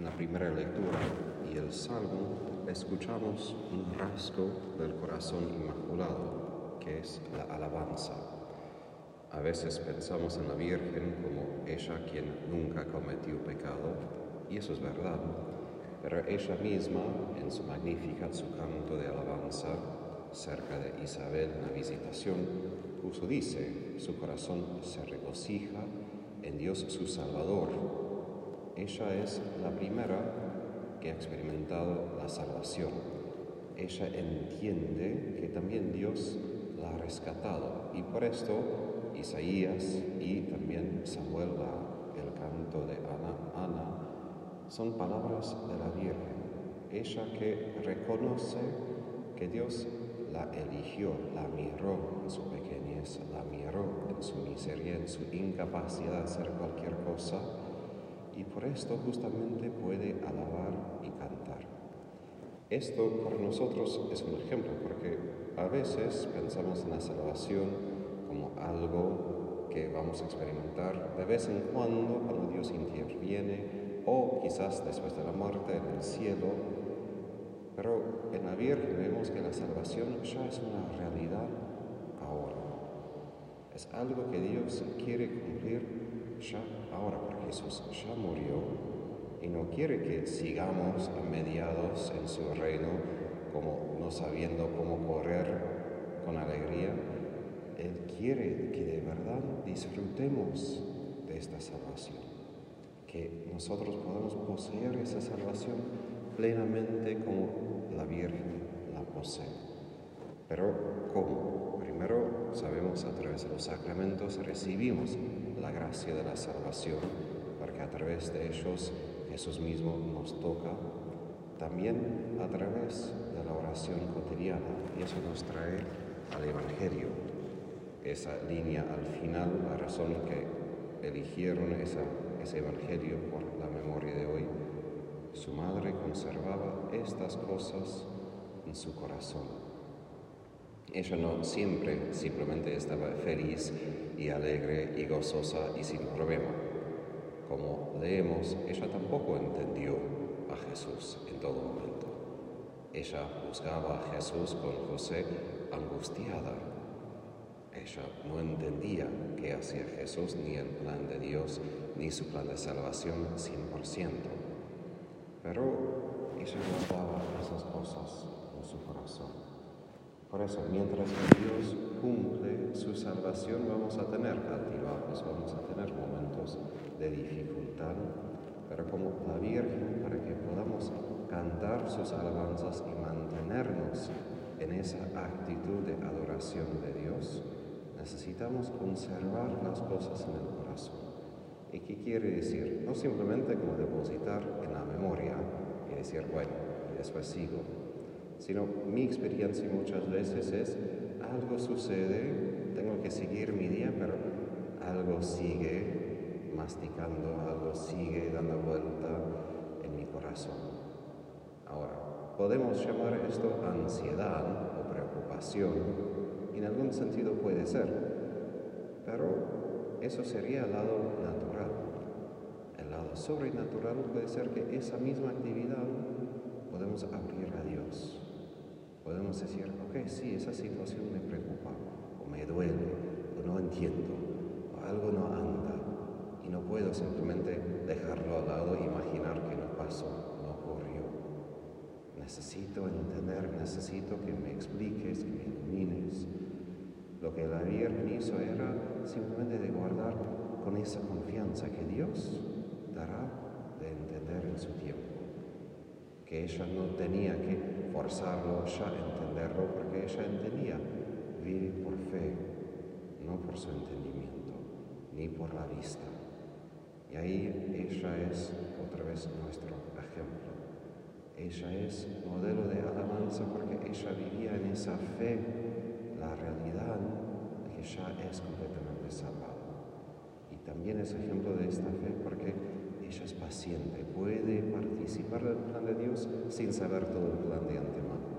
En la primera lectura y el Salmo escuchamos un rasgo del corazón inmaculado, que es la alabanza. A veces pensamos en la Virgen como ella quien nunca cometió pecado, y eso es verdad, pero ella misma, en su magnífica su canto de alabanza, cerca de Isabel en la visitación, incluso dice, su corazón se regocija en Dios su Salvador, ella es la primera que ha experimentado la salvación. Ella entiende que también Dios la ha rescatado y por esto Isaías y también Samuel, el canto de Ana, Ana, son palabras de la Virgen. Ella que reconoce que Dios la eligió, la miró en su pequeñez, la miró en su miseria, en su incapacidad de hacer cualquier cosa por esto justamente puede alabar y cantar. Esto por nosotros es un ejemplo porque a veces pensamos en la salvación como algo que vamos a experimentar de vez en cuando cuando Dios interviene o quizás después de la muerte en el cielo. Pero en la Virgen vemos que la salvación ya es una realidad ahora. Es algo que Dios quiere cumplir ya ahora, porque Jesús ya murió y no quiere que sigamos mediados en su reino como no sabiendo cómo correr con alegría. Él quiere que de verdad disfrutemos de esta salvación, que nosotros podamos poseer esa salvación plenamente como la Virgen la posee. Pero ¿cómo? Primero sabemos a través de los sacramentos recibimos la gracia de la salvación, porque a través de ellos Jesús mismo nos toca, también a través de la oración cotidiana, y eso nos trae al Evangelio. Esa línea al final, la razón que eligieron ese Evangelio por la memoria de hoy, su madre conservaba estas cosas en su corazón. Ella no siempre simplemente estaba feliz y alegre y gozosa y sin problema. Como leemos, ella tampoco entendió a Jesús en todo momento. Ella buscaba a Jesús con José angustiada. Ella no entendía qué hacía Jesús, ni el plan de Dios, ni su plan de salvación 100%. Pero ella guardaba esas cosas. Por eso, mientras Dios cumple su salvación, vamos a tener altibajos, vamos a tener momentos de dificultad, pero como la Virgen, para que podamos cantar sus alabanzas y mantenernos en esa actitud de adoración de Dios, necesitamos conservar las cosas en el corazón. ¿Y qué quiere decir? No simplemente como depositar en la memoria y decir, bueno, y después sigo, sino mi experiencia muchas veces es algo sucede, tengo que seguir mi día, pero algo sigue masticando, algo sigue dando vuelta en mi corazón. Ahora, podemos llamar esto ansiedad o preocupación, en algún sentido puede ser, pero eso sería el lado natural. El lado sobrenatural puede ser que esa misma actividad podemos abrir a Dios podemos decir, ok, sí, esa situación me preocupa, o me duele, o no entiendo, o algo no anda, y no puedo simplemente dejarlo al lado e imaginar que no pasó, no ocurrió. Necesito entender, necesito que me expliques, que me ilumines. Lo que la Virgen hizo era simplemente de guardar con esa confianza que Dios dará de entender en su tiempo que ella no tenía que forzarlo ya entenderlo porque ella entendía, vive por fe, no por su entendimiento, ni por la vista. Y ahí ella es otra vez nuestro ejemplo. Ella es modelo de alabanza porque ella vivía en esa fe, la realidad que ya es completamente salvada. Y también es ejemplo de esta fe porque ella es paciente, puede participar del plan de Dios sin saber todo el plan de antemano.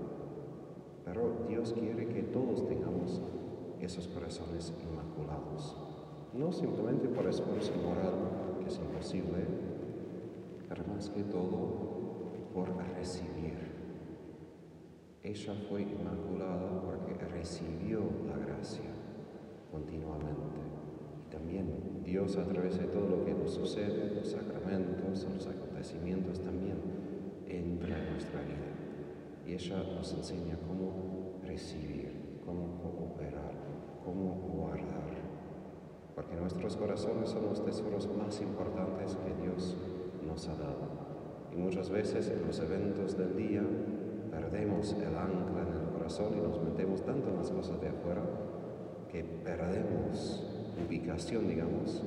Pero Dios quiere que todos tengamos esos corazones inmaculados. No simplemente por esfuerzo moral, que es imposible, pero más que todo por recibir. Ella fue inmaculada porque recibió la gracia continuamente. Dios a través de todo lo que nos sucede, los sacramentos, los acontecimientos también, entra en nuestra vida. Y ella nos enseña cómo recibir, cómo cooperar, cómo guardar. Porque nuestros corazones son los tesoros más importantes que Dios nos ha dado. Y muchas veces en los eventos del día perdemos el ancla en el corazón y nos metemos tanto en las cosas de afuera que perdemos ubicación, digamos,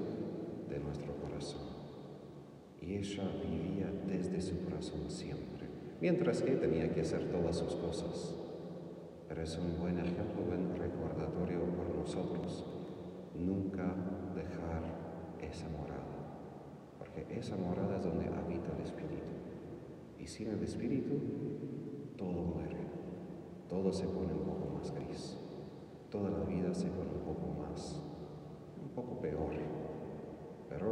de nuestro corazón. Y ella vivía desde su corazón siempre, mientras que tenía que hacer todas sus cosas. Pero es un buen ejemplo, buen recordatorio para nosotros. Nunca dejar esa morada, porque esa morada es donde habita el Espíritu. Y sin el Espíritu, todo muere, todo se pone un poco más gris, toda la vida se pone un poco más, poco peor. Pero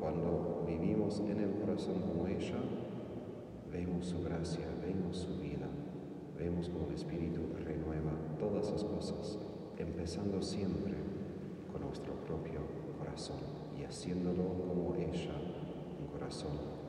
cuando vivimos en el corazón como ella, vemos su gracia, vemos su vida, vemos como el Espíritu renueva todas las cosas, empezando siempre con nuestro propio corazón y haciéndolo como ella, un corazón